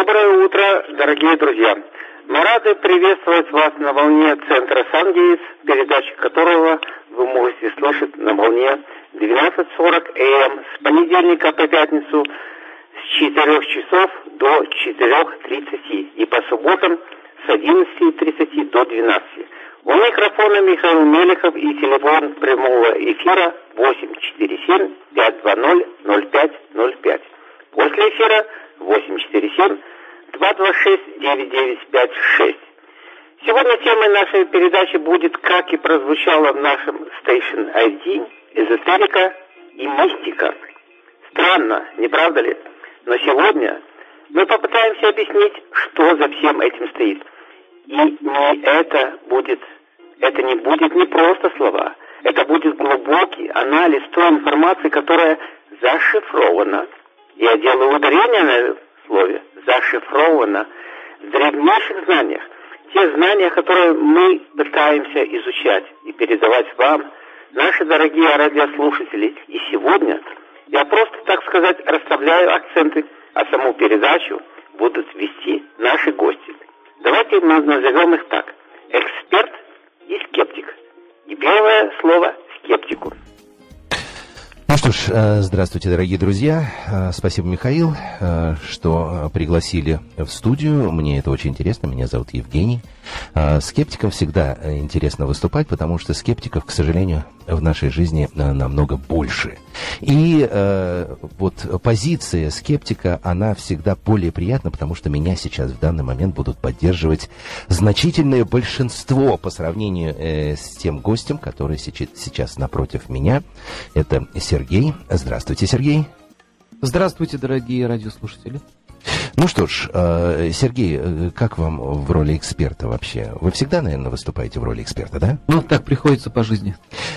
Доброе утро, дорогие друзья! Мы рады приветствовать вас на волне центра Сангейтс, передачи которого вы можете слышать на волне 12.40 АМ с понедельника по пятницу с 4 часов до 4.30 и по субботам с 11.30 до 12. У микрофона Михаил Мелехов и телефон прямого эфира 847 520 0505. После эфира 847 226 9956. Сегодня темой нашей передачи будет, как и прозвучало в нашем Station ID, эзотерика и мистика. Странно, не правда ли? Но сегодня мы попытаемся объяснить, что за всем этим стоит. И не это будет, это не будет не просто слова, это будет глубокий анализ той информации, которая зашифрована. Я делаю ударение на слове «зашифрована» в древнейших знаниях. Те знания, которые мы пытаемся изучать и передавать вам, наши дорогие радиослушатели. И сегодня я просто, так сказать, расставляю акценты, а саму передачу будут вести наши гости. Давайте мы назовем их так. Эксперт и скептик. И первое слово скептику. Ну что ж, э, здравствуйте, дорогие друзья. Э, спасибо, Михаил, э, что пригласили в студию. Мне это очень интересно. Меня зовут Евгений. Скептикам всегда интересно выступать, потому что скептиков, к сожалению, в нашей жизни намного больше. И э, вот позиция скептика, она всегда более приятна, потому что меня сейчас в данный момент будут поддерживать значительное большинство по сравнению э, с тем гостем, который сейчас, сейчас напротив меня. Это Сергей. Здравствуйте, Сергей. Здравствуйте, дорогие радиослушатели. Ну что ж, э, Сергей, э, как вам в роли эксперта вообще? Вы всегда, наверное, выступаете в роли эксперта, да? Ну, так приходится по жизни.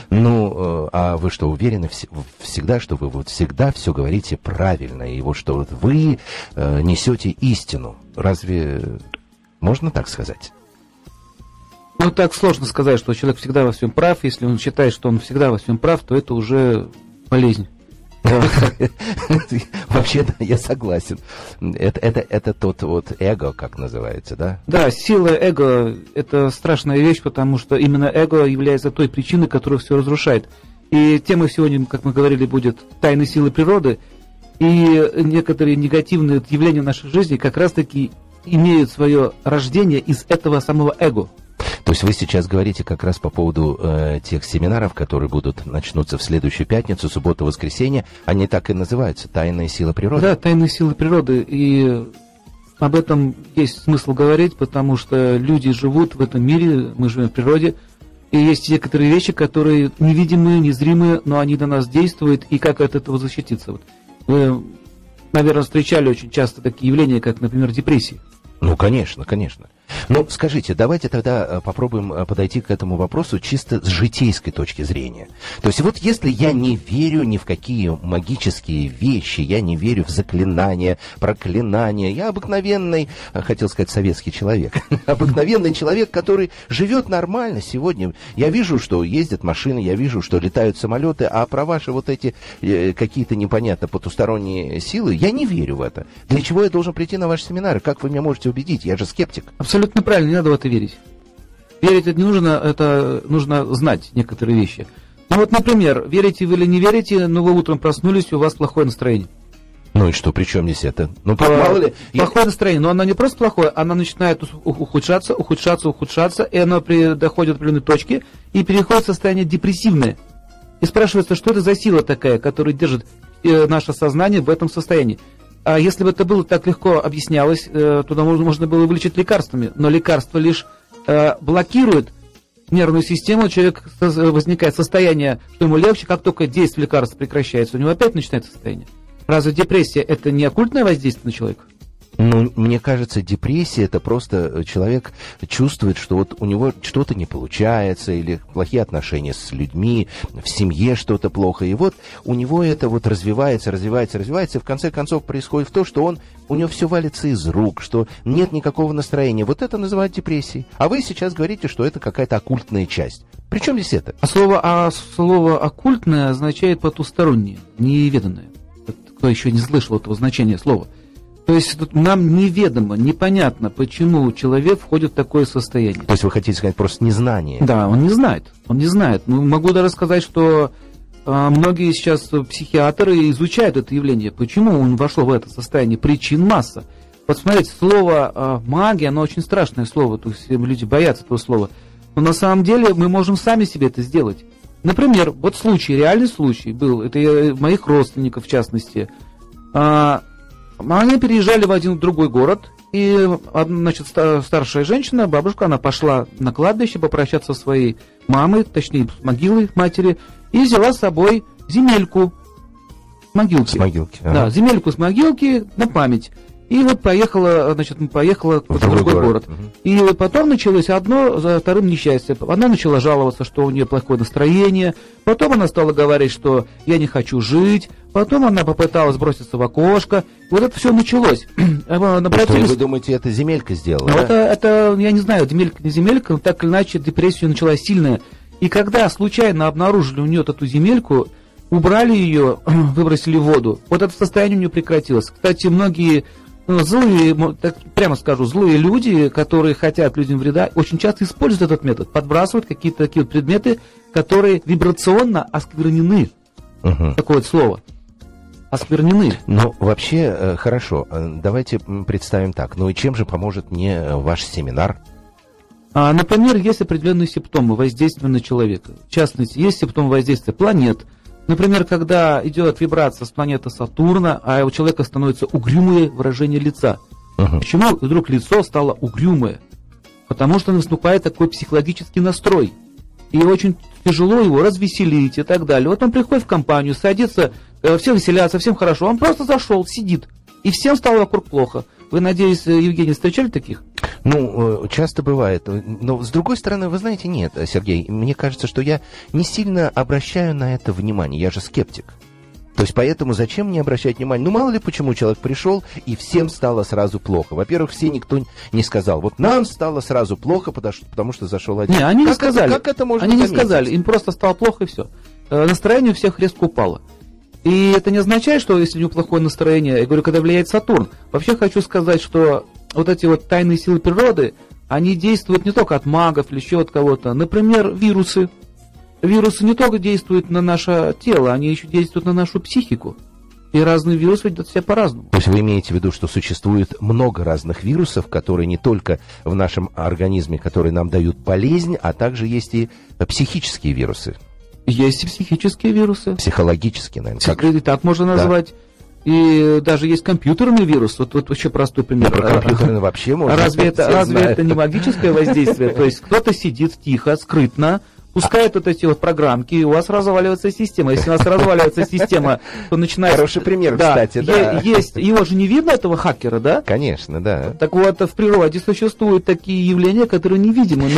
Ну, э, а вы что, уверены всегда, что вы вот всегда все говорите правильно, и вот что вот вы несете истину? Разве можно так сказать? Ну, так сложно сказать, что человек всегда во всем прав. Если он считает, что он всегда во всем прав, то это уже болезнь. Вообще-то я согласен. Это, это, это тот вот эго, как называется, да? Да, сила эго – это страшная вещь, потому что именно эго является той причиной, которая все разрушает. И тема сегодня, как мы говорили, будет «Тайны силы природы». И некоторые негативные явления в нашей жизни как раз-таки имеют свое рождение из этого самого эго – то есть вы сейчас говорите как раз по поводу э, тех семинаров, которые будут начнутся в следующую пятницу, субботу, воскресенье. Они так и называются «Тайная сила природы». Да, «Тайная сила природы». И об этом есть смысл говорить, потому что люди живут в этом мире, мы живем в природе, и есть некоторые вещи, которые невидимые, незримые, но они на нас действуют, и как от этого защититься. Вот. Вы, наверное, встречали очень часто такие явления, как, например, депрессии. Ну, конечно, конечно. Ну, скажите, давайте тогда э, попробуем э, подойти к этому вопросу чисто с житейской точки зрения. То есть вот если я не верю ни в какие магические вещи, я не верю в заклинания, проклинания, я обыкновенный, э, хотел сказать, советский человек, обыкновенный человек, который живет нормально сегодня. Я вижу, что ездят машины, я вижу, что летают самолеты, а про ваши вот эти какие-то непонятно потусторонние силы, я не верю в это. Для чего я должен прийти на ваши семинары? Как вы меня можете убедить? Я же скептик. Абсолютно правильно, не надо в это верить. Верить это не нужно, это нужно знать некоторые вещи. Ну вот, например, верите вы или не верите, но вы утром проснулись, у вас плохое настроение. Ну и что, при чем здесь это? Ну, а, мало ли... Плохое настроение, но оно не просто плохое, оно начинает ухудшаться, ухудшаться, ухудшаться, и оно при, доходит до определенной точки и переходит в состояние депрессивное. И спрашивается, что это за сила такая, которая держит э, наше сознание в этом состоянии. А если бы это было так легко объяснялось, э, туда можно, можно было вылечить лекарствами. Но лекарство лишь э, блокирует нервную систему, у человека возникает состояние, что ему легче, как только действие лекарства прекращается, у него опять начинается состояние. Разве депрессия это не оккультное воздействие на человека? Ну, мне кажется, депрессия это просто э, человек чувствует, что вот у него что-то не получается, или плохие отношения с людьми, в семье что-то плохо. И вот у него это вот развивается, развивается, развивается, и в конце концов происходит то, что он, у него все валится из рук, что нет никакого настроения. Вот это называют депрессией. А вы сейчас говорите, что это какая-то оккультная часть. Причем здесь это? А слово, а слово оккультное означает потустороннее, неведанное. Кто еще не слышал этого значения слова? То есть тут нам неведомо, непонятно, почему человек входит в такое состояние. То есть вы хотите сказать просто незнание? Да, он не знает. Он не знает. Ну, могу даже сказать, что а, многие сейчас психиатры изучают это явление. Почему он вошел в это состояние? Причин масса. Вот смотрите, слово а, магия, оно очень страшное слово, то есть люди боятся этого слова. Но на самом деле мы можем сами себе это сделать. Например, вот случай, реальный случай был, это моих родственников в частности. А, они переезжали в один другой город, и, значит, старшая женщина, бабушка, она пошла на кладбище попрощаться со своей мамой, точнее, с могилой матери, и взяла с собой земельку с могилки. С могилки. Ага. Да, земельку с могилки на память. И вот поехала, значит, поехала в, в другой, другой город. город. Угу. И потом началось одно за вторым несчастье. Она начала жаловаться, что у нее плохое настроение. Потом она стала говорить, что я не хочу жить. Потом она попыталась броситься в окошко. Вот это все началось. Обратились... Что, вы думаете, это земелька сделала? Ну, да? это, это, я не знаю, земелька, не земелька, но так или иначе депрессия началась сильная. И когда случайно обнаружили у нее эту земельку, убрали ее, выбросили в воду, вот это состояние у нее прекратилось. Кстати, многие злые, так прямо скажу, злые люди, которые хотят людям вреда, очень часто используют этот метод, подбрасывают какие-то такие вот предметы, которые вибрационно осквернены. Угу. Такое вот слово. Осквернены. Ну, вообще, э, хорошо. Э, давайте представим так. Ну и чем же поможет мне э, ваш семинар? А, например, есть определенные симптомы воздействия на человека. В частности, есть симптомы воздействия планет, Например, когда идет вибрация с планеты Сатурна, а у человека становится угрюмое выражение лица. Uh-huh. Почему вдруг лицо стало угрюмое? Потому что наступает такой психологический настрой. И очень тяжело его развеселить и так далее. Вот он приходит в компанию, садится, э, все веселятся, всем хорошо. Он просто зашел, сидит. И всем стало вокруг плохо. Вы, надеюсь, э, Евгений, встречали таких? Ну, э, часто бывает. Но, с другой стороны, вы знаете, нет, Сергей, мне кажется, что я не сильно обращаю на это внимание. Я же скептик. То есть поэтому зачем мне обращать внимание? Ну, мало ли почему человек пришел, и всем стало сразу плохо. Во-первых, все никто не сказал. Вот нам стало сразу плохо, потому что, зашел один. Не, они как не сказали. Это, как это можно Они заметить? не сказали, им просто стало плохо и все. Э, настроение у всех резко упало. И это не означает, что если у него плохое настроение, я говорю, когда влияет Сатурн. Вообще хочу сказать, что вот эти вот тайные силы природы, они действуют не только от магов или еще от кого-то. Например, вирусы. Вирусы не только действуют на наше тело, они еще действуют на нашу психику. И разные вирусы ведут себя по-разному. То есть вы имеете в виду, что существует много разных вирусов, которые не только в нашем организме, которые нам дают болезнь, а также есть и психические вирусы? Есть и психические вирусы. Психологические, наверное. Как... И так можно назвать. Да. И даже есть компьютерный вирус. Вот, вот вообще простой пример. Про компьютерный вообще можно. Разве это, разве это не магическое воздействие? То есть кто-то сидит тихо, скрытно, пускает вот эти вот программки, и у вас разваливается система. Если у вас разваливается система, то начинает... Хороший пример, да, кстати, да. Есть, его же не видно, этого хакера, да? Конечно, да. Так вот, в природе существуют такие явления, которые невидимы.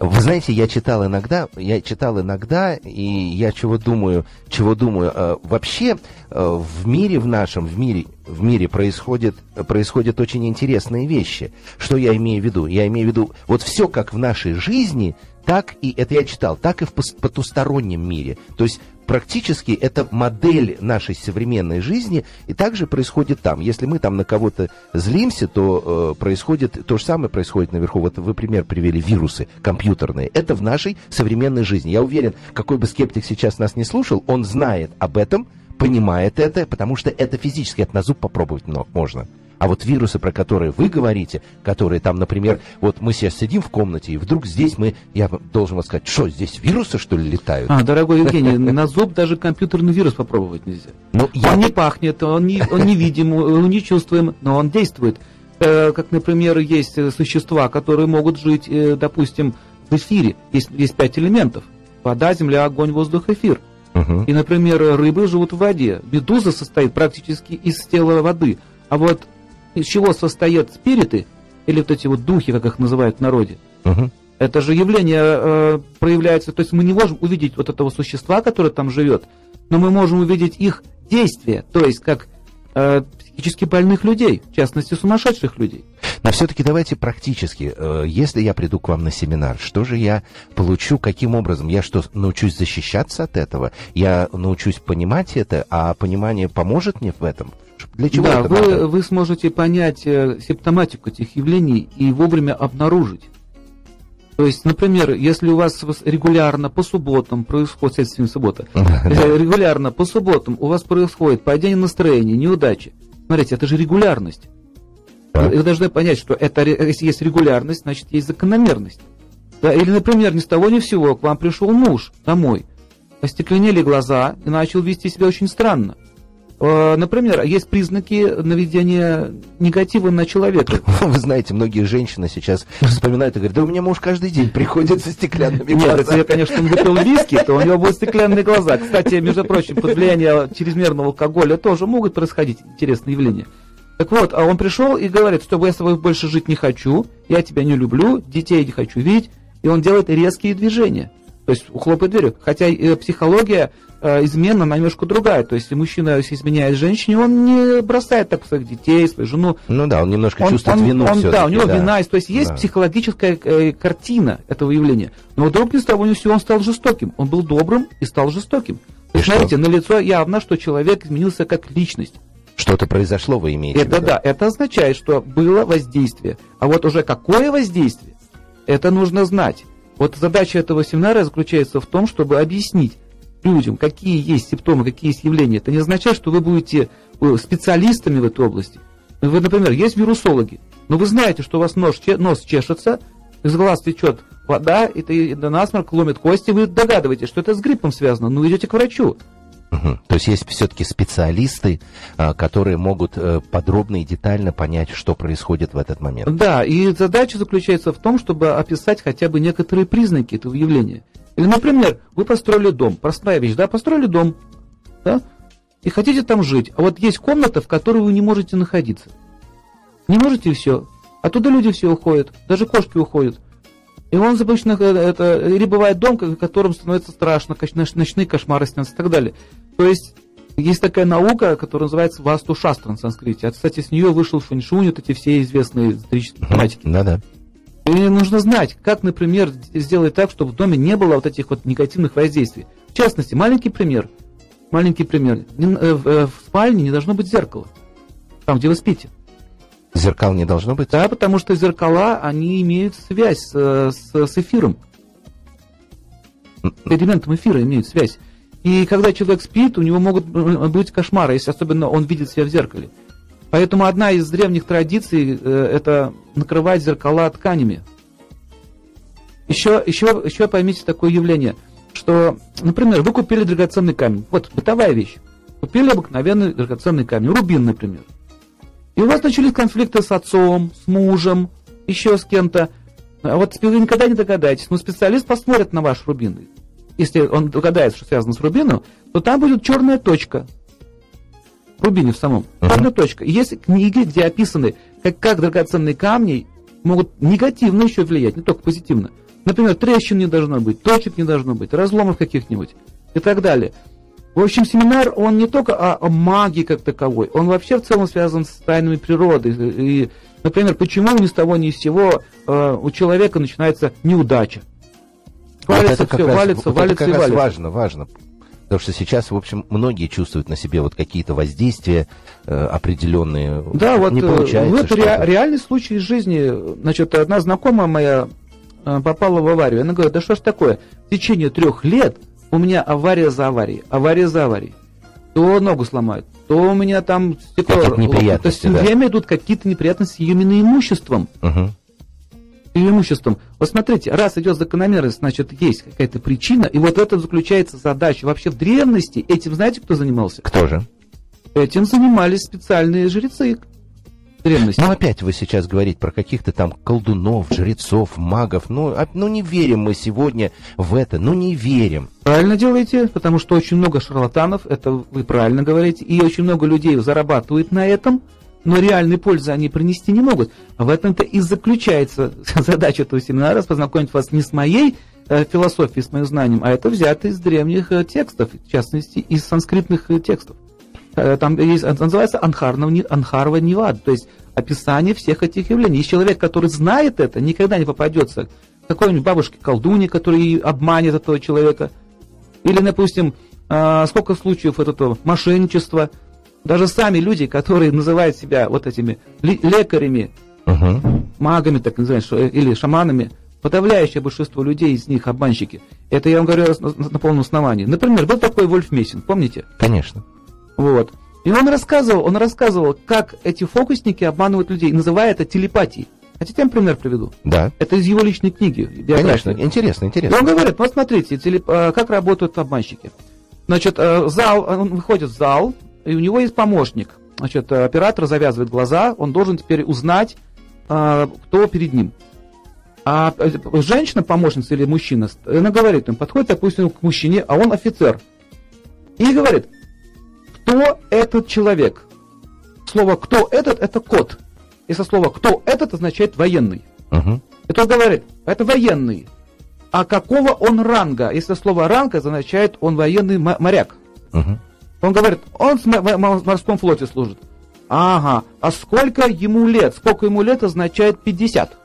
Вы знаете, я читал иногда, я читал иногда, и я чего думаю, чего думаю. Э, вообще в мире в нашем, в мире, в мире происходят, происходят очень интересные вещи. Что я имею в виду? Я имею в виду, вот все как в нашей жизни, так и, это я читал, так и в потустороннем мире. То есть практически это модель нашей современной жизни, и также происходит там. Если мы там на кого-то злимся, то э, происходит то же самое происходит наверху. Вот вы пример привели вирусы компьютерные. Это в нашей современной жизни. Я уверен, какой бы скептик сейчас нас не слушал, он знает об этом, понимает это, потому что это физически, это на зуб попробовать можно. А вот вирусы, про которые вы говорите, которые там, например, вот мы сейчас сидим в комнате, и вдруг здесь мы, я должен вам сказать, что здесь вирусы, что ли, летают? А, дорогой Евгений, на зуб даже компьютерный вирус попробовать нельзя. Ну, я... Он не пахнет, он не, он не видим, он не чувствуем, но он действует. Э, как, например, есть существа, которые могут жить, э, допустим, в эфире. Есть, есть пять элементов. Вода, земля, огонь, воздух, эфир. Угу. И, например, рыбы живут в воде. Медуза состоит практически из тела воды. А вот из чего состоят спириты, или вот эти вот духи, как их называют в народе, угу. это же явление э, проявляется, то есть мы не можем увидеть вот этого существа, которое там живет, но мы можем увидеть их действия, то есть как э, психически больных людей, в частности сумасшедших людей. Но все-таки давайте практически, э, если я приду к вам на семинар, что же я получу, каким образом? Я что, научусь защищаться от этого? Я научусь понимать это, а понимание поможет мне в этом? Для чего да, это вы, надо? вы сможете понять э, симптоматику этих явлений и вовремя обнаружить. То есть, например, если у вас регулярно по субботам происходит, следствие суббота, э, регулярно по субботам у вас происходит падение настроения, неудачи. Смотрите, это же регулярность. Так. Вы должны понять, что это, если есть регулярность, значит есть закономерность. Да, или, например, ни с того ни с сего к вам пришел муж домой, остекленели глаза и начал вести себя очень странно. Э, Например, есть признаки наведения негатива на человека. Вы знаете, многие женщины сейчас вспоминают и говорят, да у меня муж каждый день приходит со стеклянными Нет, глазами. если, конечно, он выпил виски, то у него будут стеклянные глаза. Кстати, между прочим, под влиянием чрезмерного алкоголя тоже могут происходить интересные явления. Так вот, а он пришел и говорит, что я с тобой больше жить не хочу, я тебя не люблю, детей не хочу видеть, и он делает резкие движения. То есть хлопает дверью. Хотя э, психология э, измена, немножко другая. То есть если мужчина если изменяет женщине, он не бросает так своих детей, свою жену, Ну да, он немножко он- чувствует он- вину он- Да, у него вина есть. То есть есть Да. психологическая э, картина этого явления. Но вдруг ни с того ни с сего он стал жестоким. Он был добрым и стал жестоким. То И есть, что? смотрите, на лицо явно, что человек изменился как личность. Что-то произошло, вы имеете в Это виду? да, это означает, что было воздействие. А вот уже какое воздействие, это нужно знать. Вот задача этого семинара заключается в том, чтобы объяснить людям, какие есть симптомы, какие есть явления. Это не означает, что вы будете э, специалистами в этой области. Вы, например, есть вирусологи, но вы знаете, что у вас нос, нос чешется, из глаз течет вода, и, до насморк ломит кости, вы догадываетесь, что это с гриппом связано, ну идете к врачу. Мгм. То есть есть все-таки специалисты, а, которые могут э, подробно и детально понять, что происходит в этот момент. Да, и задача заключается в том, чтобы описать хотя бы некоторые признаки этого явления. Или, например, вы построили дом, простая вещь, да, построили дом, да, и хотите там жить, а вот есть комната, в которой вы не можете находиться. Не можете и все. Оттуда люди все уходят, даже кошки уходят. И он обычно, э, это, или бывает дом, в котором становится страшно, ночные кошмары снятся и так далее. То есть, есть такая наука, которая называется Васту Шастра на санскрите. А, кстати, с нее вышел фэншунь, вот эти все известные исторические тематики. Да-да. И нужно знать, как, например, сделать так, чтобы в доме не было вот этих вот негативных воздействий. В частности, маленький пример. Маленький пример. Э, э, в спальне не должно быть зеркала. Там, где вы спите. Зеркал не должно быть? Да, потому что зеркала, они имеют связь с, э, с, с эфиром. С элементом эфира имеют связь. И когда человек спит, у него могут э, быть кошмары, если особенно он видит себя в зеркале. Поэтому одна из древних традиций э, это накрывать зеркала тканями. Еще, еще, еще поймите такое явление, что, например, вы купили драгоценный камень. Вот бытовая вещь. Купили обыкновенный драгоценный камень, рубин, например. И у вас начались конфликты с отцом, с мужем, еще с кем-то. А вот вы никогда не догадаетесь, но специалист посмотрит на ваш рубин. Если он догадается, что связано с рубином, то там будет черная точка. В рубине в самом. Мгм. Черная точка. И есть книги, где описаны, как, как драгоценные камни могут негативно еще влиять, не только позитивно. Например, трещин не должно быть, точек не должно быть, разломов каких-нибудь и так далее. В общем, семинар, он не только о, о магии как таковой, он вообще в целом связан с тайнами природы. И, например, почему ни с того ни с сего э, у человека начинается неудача. Валится как все, раз, валится, вот валится это как и валится. важно, важно. Потому что сейчас, в общем, многие чувствуют на себе вот какие-то воздействия э, определенные. Да, вот не э, получается вот что-то. ре- реальный случай из жизни. Значит, одна знакомая моя э, попала в аварию. Она говорит, да что ж такое? В течение трех лет у меня авария за аварией, авария за аварией. То ногу сломают, то у меня там стекло... Неприятности, То есть да. время идут какие-то неприятности именно имуществом. Ее имуществом. Вот смотрите, раз идет закономерность, значит, есть какая-то причина, и вот в этом заключается задача. Вообще в древности этим знаете, кто занимался? Кто же? Этим занимались специальные жрецы древности. Ну, опять вы сейчас говорите про каких-то там колдунов, жрецов, магов. Ну, а- ну, не верим мы сегодня в это. Ну, не верим. Правильно делаете, потому что очень много шарлатанов, это вы правильно говорите, и очень много людей зарабатывают на этом, но реальной пользы они принести не могут. В этом-то и заключается задача этого семинара, познакомить вас не с моей э, философией, с моим знанием, а это взято из древних э, текстов, в частности, из санскритных э, текстов. Э, Там есть, называется Анхарнав Ни- Анхарва Нивад, то есть описание всех этих явлений. Есть человек, который знает это, никогда не попадется к какой-нибудь бабушке колдуне, который обманет этого человека. Или, допустим, а, сколько случаев этого мошенничества. Даже сами люди, которые называют себя вот этими лекарями, угу. магами, так называемыми, или шаманами, подавляющее большинство людей из них обманщики. Это я вам говорю на, на полном основании. Например, был такой Вольф Мессин, помните? Конечно. Вот. И он рассказывал, он рассказывал, как эти фокусники обманывают людей, называя это телепатией. Хотите, я вам пример приведу? Да. Это из его личной книги. Конечно, интересно, интересно. И он говорит, вот смотрите, телеп... Э, как работают обманщики. Значит, э, зал, он выходит в зал, и у него есть помощник. Значит, э, оператор завязывает глаза, он должен теперь узнать, кто перед ним. А женщина, помощница или мужчина, она говорит, он подходит, допустим, к мужчине, а он офицер. И говорит, кто этот человек? Слово «кто этот» – это код. Если слово «кто этот» означает «военный». Угу. И он говорит, это военный. А какого он ранга? Если слово «ранг» означает он военный моряк. Угу. Он говорит, он в морском флоте служит. Ага, а сколько ему лет? Сколько ему лет означает 50.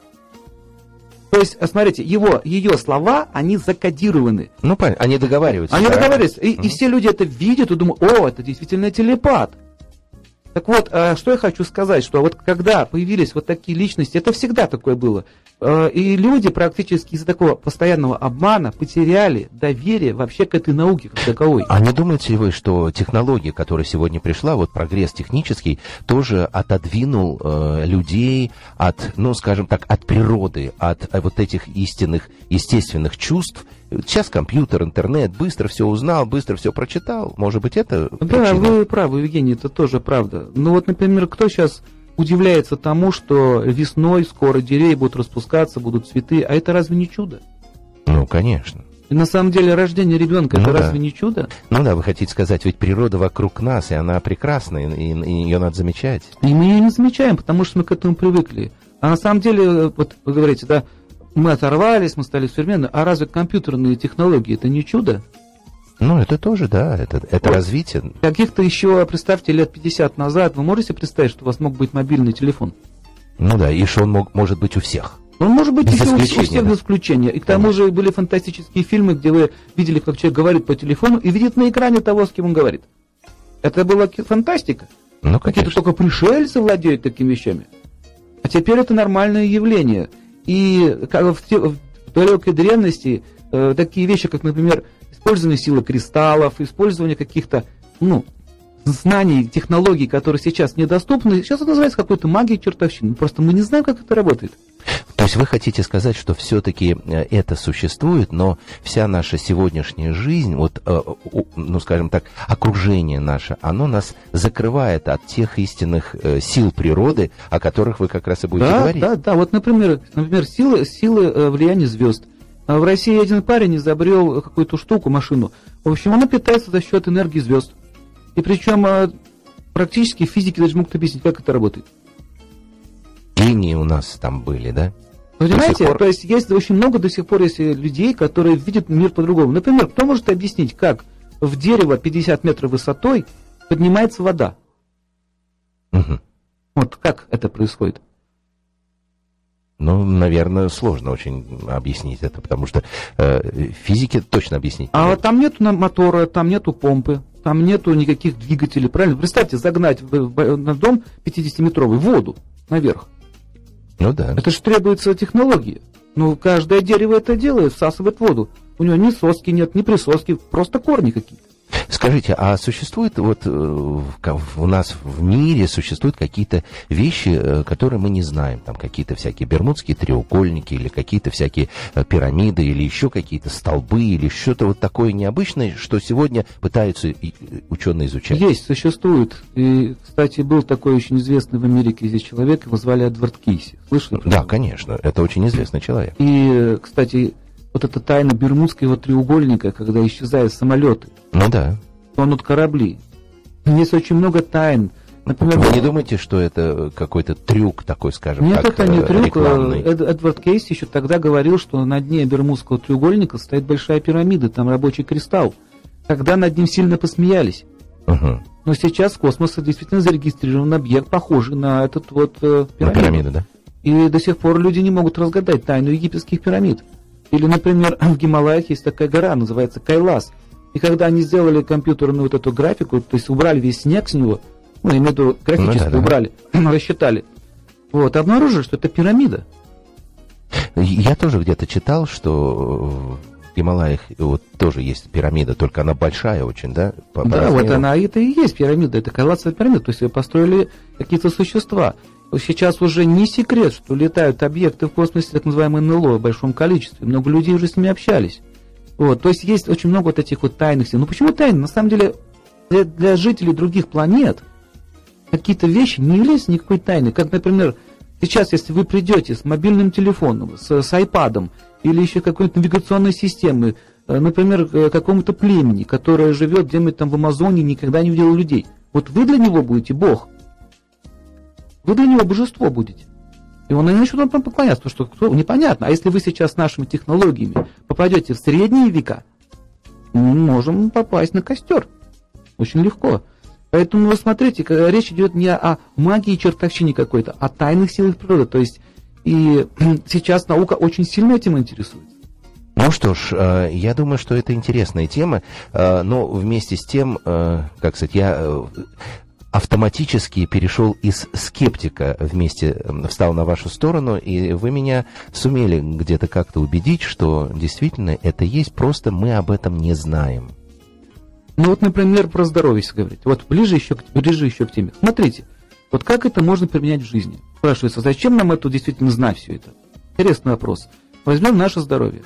То есть, смотрите, его, ее слова, они закодированы. Ну, понятно, они договариваются. Они да? договариваются. И, угу. и все люди это видят и думают, о, это действительно телепат. Так вот, э, что я хочу сказать, что вот когда появились вот такие личности, это всегда такое было. Э, и люди практически из-за такого постоянного обмана потеряли доверие вообще к этой науке как таковой. А не думаете ли вы, что технология, которая сегодня пришла, вот прогресс технический, тоже отодвинул э, людей от, ну, скажем так, от природы, от э, вот этих истинных, естественных чувств, Сейчас компьютер, интернет, быстро все узнал, быстро все прочитал. Может быть, это Да, причина? вы правы, Евгений, это тоже правда. Ну вот, например, кто сейчас удивляется тому, что весной скоро деревья будут распускаться, будут цветы, а это разве не чудо? Ну, конечно. И на самом деле рождение ребенка ну, это да. разве не чудо? Ну да, вы хотите сказать, ведь природа вокруг нас, и она прекрасна, и, и, и ее надо замечать. И мы ее не замечаем, потому что мы к этому привыкли. А на самом деле, вот вы говорите, да, мы оторвались, мы стали современны. А разве компьютерные технологии это не чудо? Ну, это тоже, да, это, это вот. развитие. Каких-то еще, представьте, лет 50 назад, вы можете представить, что у вас мог быть мобильный телефон? Ну да, и что он мог, может быть у всех. Он может быть без еще у всех без исключения. И к тому же были фантастические фильмы, где вы видели, как человек говорит по телефону и видит на экране того, с кем он говорит. Это была фантастика. Ну, Какие-то только пришельцы владеют такими вещами. А теперь это нормальное явление – и как в, те, в далекой древности э, такие вещи, как, например, использование силы кристаллов, использование каких-то, ну, знаний, технологий, которые сейчас недоступны, сейчас это называется какой-то магией чертовщины. Просто мы не знаем, как это работает. То есть вы хотите сказать, что все-таки э, это существует, но вся наша сегодняшняя жизнь, вот, э, ну, скажем так, окружение наше, оно нас закрывает от тех истинных э, сил природы, о которых вы как раз и будете да, говорить. Да, да, вот, например, например силы, силы влияния звезд. А в России один парень изобрел какую-то штуку, машину. В общем, она питается за счет энергии звезд. И причем практически физики даже могут объяснить, как это работает линии у нас там были, да? Понимаете, пор... то есть есть очень много до сих пор есть людей, которые видят мир по-другому. Например, кто может объяснить, как в дерево 50 метров высотой поднимается вода? Угу. Вот как это происходит? Ну, наверное, сложно очень объяснить это, потому что э, физики точно объяснить. А нет. там нету мотора, там нету помпы, там нету никаких двигателей, правильно? Представьте, загнать в, в, на дом 50-метровый воду наверх. Ну да. Это же требуется технологии. Ну, каждое дерево это делает, всасывает воду. У него ни соски нет, ни присоски, просто корни какие-то. Скажите, а существует вот э, у нас в мире существуют какие-то вещи, э, которые мы не знаем, там какие-то всякие бермудские треугольники или какие-то всякие э, пирамиды или еще какие-то столбы или что-то вот такое необычное, что сегодня пытаются ученые изучать? Есть, существует. И, кстати, был такой очень известный в Америке здесь человек, его звали Эдвард Кейси. Слышали? Да, конечно, это очень известный человек. И, кстати, вот эта тайна Бермудского треугольника, когда исчезают самолеты. Ну да. Тонут корабли. Есть очень много тайн. Например, Вы не думаете, что это какой-то трюк такой, скажем Нет, это не трюк. Рекламный? Эд, Эдвард Кейс еще тогда говорил, что на дне Бермудского треугольника стоит большая пирамида, там рабочий кристалл. Тогда над ним сильно посмеялись. Угу. Но сейчас в космосе действительно зарегистрирован объект, похожий на этот вот э, пирамиду. На пирамиду, да? И до сих пор люди не могут разгадать тайну египетских пирамид. Или, например, в Гималаях есть такая гора, называется Кайлас. И когда они сделали компьютерную вот эту графику, то есть убрали весь снег с него, ну, я имею в виду графически Ну да, да. убрали, рассчитали. Вот, обнаружили, что это пирамида. Я тоже где-то читал, что в Гималаях вот тоже есть пирамида, только она большая очень, да? По- по да, вот размеру. она, это и есть пирамида, это коллапсовая пирамида, то есть ее построили какие-то существа. Сейчас уже не секрет, что летают объекты в космосе, так называемые НЛО, в большом количестве. Много людей уже с ними общались. Вот, то есть есть очень много вот этих вот тайных сил. Ну почему тайны? На самом деле для, для жителей других планет какие-то вещи не являются никакой тайной. Как, например, сейчас, если вы придете с мобильным телефоном, с, с айпадом или еще какой-то навигационной системой, э, например, какому-то племени, которое живет где-нибудь там в Амазоне, никогда не видел людей, вот вы для него будете Бог. Вы для него божество будете. И он начнет вам поклоняться, потому что кто, непонятно. А если вы сейчас с нашими технологиями попадете в средние века, мы можем попасть на костер. Очень легко. Поэтому вы смотрите, речь идет не о магии и чертовщине какой-то, а тайных силах природы. То есть и сейчас наука очень сильно этим интересуется. Ну что ж, э, я думаю, что это интересная тема, э, но вместе с тем, э, как сказать, я автоматически перешел из скептика вместе, встал на вашу сторону, и вы меня сумели где-то как-то убедить, что действительно это есть, просто мы об этом не знаем. Ну вот, например, про здоровье если говорить. Вот ближе еще, ближе еще к теме. Смотрите, вот как это можно применять в жизни? Спрашивается, зачем нам это действительно знать все это? Интересный вопрос. Возьмем наше здоровье.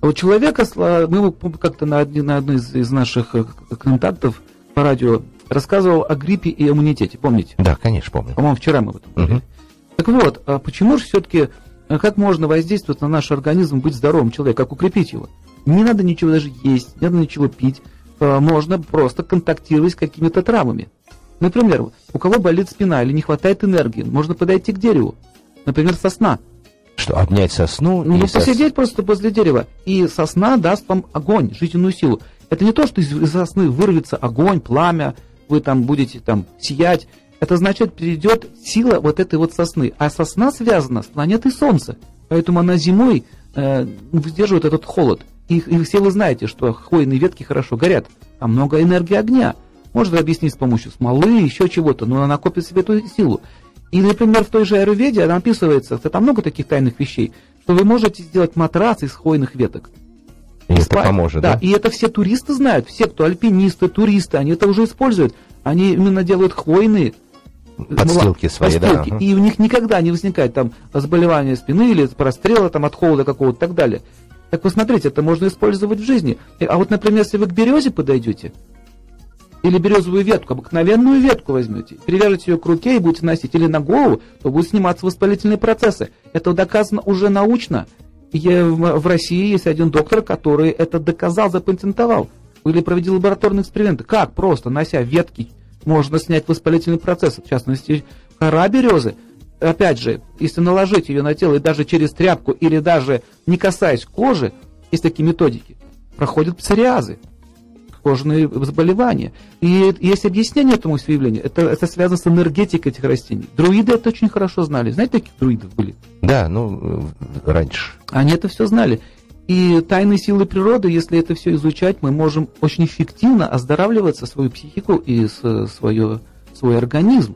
А У человека, мы как-то на, на одной из, наших э, контактов по радио рассказывал о гриппе и иммунитете, помните? Да, конечно, помню. По-моему, вчера мы об этом говорили. Мгм. Так вот, а почему же все-таки, как можно воздействовать на наш организм, быть здоровым человеком, как укрепить его? Не надо ничего даже есть, не надо ничего пить. А, Можно просто контактировать с какими-то травмами. Например, у кого болит спина или не хватает энергии, можно подойти к дереву. Например, сосна. Что, обнять сосну? Ну, и ну, сос- посидеть просто возле дерева. И сосна даст вам огонь, жизненную силу. Это не то, что из сосны вырвется огонь, пламя, вы там будете там сиять. Это значит, перейдет сила вот этой вот сосны. А сосна связана с планетой Солнца. Поэтому она зимой э, выдерживает этот холод. И, и все вы знаете, что хвойные ветки хорошо горят. Там много энергии огня. Можно объяснить с помощью смолы, еще чего-то, но она копит себе эту силу. И, например, в той же аюрведе она описывается, там много таких тайных вещей, что вы можете сделать матрас из хвойных веток. И это поможет, да? да? и это все туристы знают, все, кто альпинисты, туристы, они это уже используют. Они именно делают хвойные Подстилки ну, свои, да, подстилки. ага. И у них никогда не возникает там заболевания спины или прострела там, от холода какого-то и так далее. Так вы смотрите, это можно использовать в жизни. А вот, например, если вы к березе подойдете, или березовую ветку, обыкновенную ветку возьмете, привяжете ее к руке и будете носить, или на голову, то будут сниматься воспалительные процессы. Это доказано уже научно. Я- в России есть один доктор, который это доказал, запатентовал. Или провели лабораторные эксперименты. Как просто, нося ветки, можно снять воспалительный процесс. В частности, кора березы. Опять же, если наложить ее на тело и даже через тряпку, или даже не касаясь кожи, есть такие методики, проходят псориазы кожные заболевания. И есть объяснение этому явлению. Это, это связано с энергетикой этих растений. Друиды это очень хорошо знали. Знаете, таких друидов были? Да, ну, раньше. Они это все знали. И тайные силы природы, если это все изучать, мы можем очень эффективно оздоравливаться свою психику и свое, свой организм.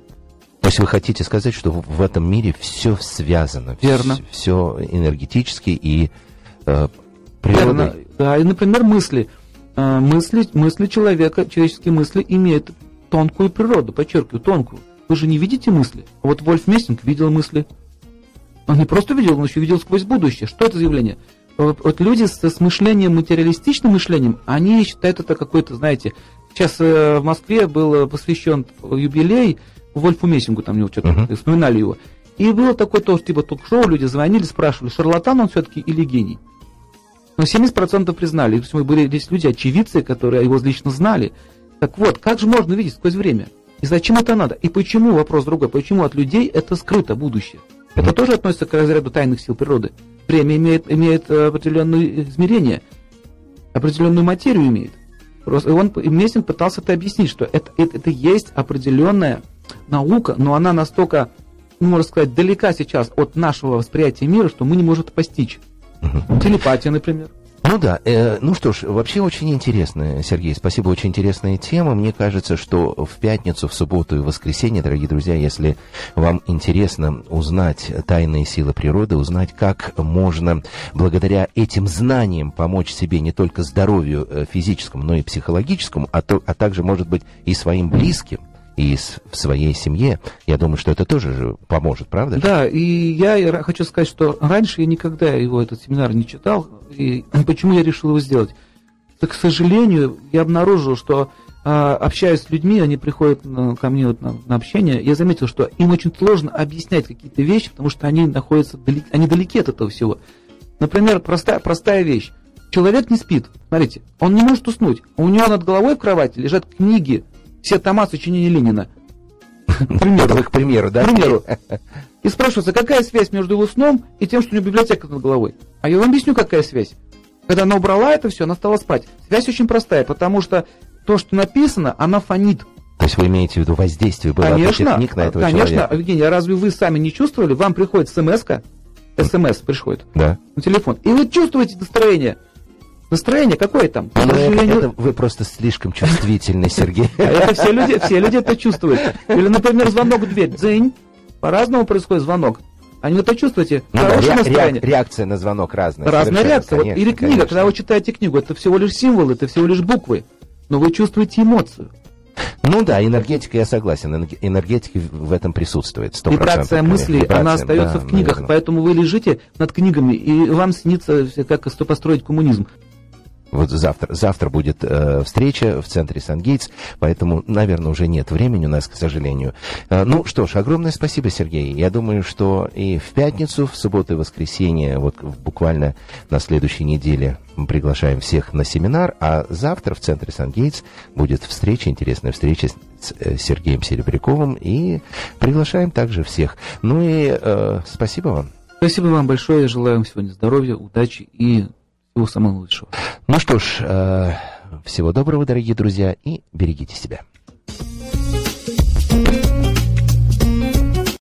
То есть вы хотите сказать, что в этом мире все связано, Верно. все энергетически и э, Верно. природой. Да, и, например, мысли. Э, Мысли, мысли человека, человеческие мысли имеют тонкую природу, подчеркиваю, тонкую. Вы же не видите мысли. А Вот Вольф Мессинг видел мысли. Он не просто видел, он еще видел сквозь будущее. Что это за явление? Вот, вот люди с, с мышлением, материалистичным мышлением, они считают это какой-то, знаете, сейчас э, в Москве был э, посвящен юбилей Вольфу Мессингу, там у него что-то Мгм. вспоминали его. И было такое тоже типа ток-шоу, люди звонили, спрашивали, шарлатан он все-таки или гений? Но 70% признали. То есть мы были здесь люди, очевидцы, которые его лично знали. Так вот, как же можно видеть сквозь время? И зачем это надо? И почему, вопрос другой, почему от людей это скрыто будущее? Это тоже относится к разряду тайных сил природы. Время имеет, имеет э, определенные измерения, определенную материю имеет. И он, Мессинг пытался это объяснить, что это, это, это есть определенная наука, но она настолько, ну, можно сказать, далека сейчас от нашего восприятия мира, что мы не можем это постичь. Телепатия, например. Ну да, э, ну что ж, вообще очень интересно, Сергей, спасибо, очень интересная тема. Мне кажется, что в пятницу, в субботу и в воскресенье, дорогие друзья, если вам интересно узнать тайные силы природы, узнать, как можно благодаря этим знаниям помочь себе не только здоровью э, физическому, но и психологическому, а, то, а также, может быть, и своим близким, и в своей семье, я думаю, что это тоже же поможет, правда? Да, и я хочу сказать, что раньше я никогда его, этот семинар, не читал. И почему я решил его сделать? Так, к сожалению, я обнаружил, что а, общаясь с людьми, они приходят ко мне вот на, на общение, я заметил, что им очень сложно объяснять какие-то вещи, потому что они находятся далеки, они далеки от этого всего. Например, простая, простая вещь. Человек не спит. Смотрите, он не может уснуть. У него над головой в кровати лежат книги все тома сочинения Ленина. Примеру. К примеру, да? К примеру. И спрашивается, какая связь между его сном и тем, что у него библиотека над головой? А я вам объясню, какая связь. Когда она убрала это все, она стала спать. Связь очень простая, потому что то, что написано, она фонит. То есть вы имеете в виду воздействие было конечно, книг на этого конечно, человека? Конечно, Евгений, а разве вы сами не чувствовали? Вам приходит смс смс приходит да. на телефон, и вы чувствуете настроение. Настроение какое там? Ну, это, это вы просто слишком чувствительны, Сергей. А это все люди, все люди это чувствуют. Или, например, звонок в дверь. Дзынь. По-разному происходит звонок. Они это чувствуете. Ну, Хорошее ре- настроение. Реакция на звонок разная. Разная реакция. Конечно, вот, или книга, конечно. когда вы читаете книгу, это всего лишь символы, это всего лишь буквы. Но вы чувствуете эмоцию. Ну да, энергетика, я согласен, энергетика в этом присутствует. 100%, Вибрация мысли, Вибрация, она остается да, в книгах, наверное. поэтому вы лежите над книгами, и вам снится, как построить коммунизм. Вот завтра, завтра будет э, встреча в центре Сан-Гейтс, поэтому, наверное, уже нет времени у нас, к сожалению. Э, ну что ж, огромное спасибо, Сергей. Я думаю, что и в пятницу, в субботу и воскресенье, вот буквально на следующей неделе мы приглашаем всех на семинар, а завтра в центре Сан-Гейтс будет встреча, интересная встреча с э, Сергеем Серебряковым, и приглашаем также всех. Ну и э, спасибо вам. Спасибо вам большое. Вам сегодня здоровья, удачи и всего самого лучшего. Ну что ж, э, всего доброго, дорогие друзья, и берегите себя.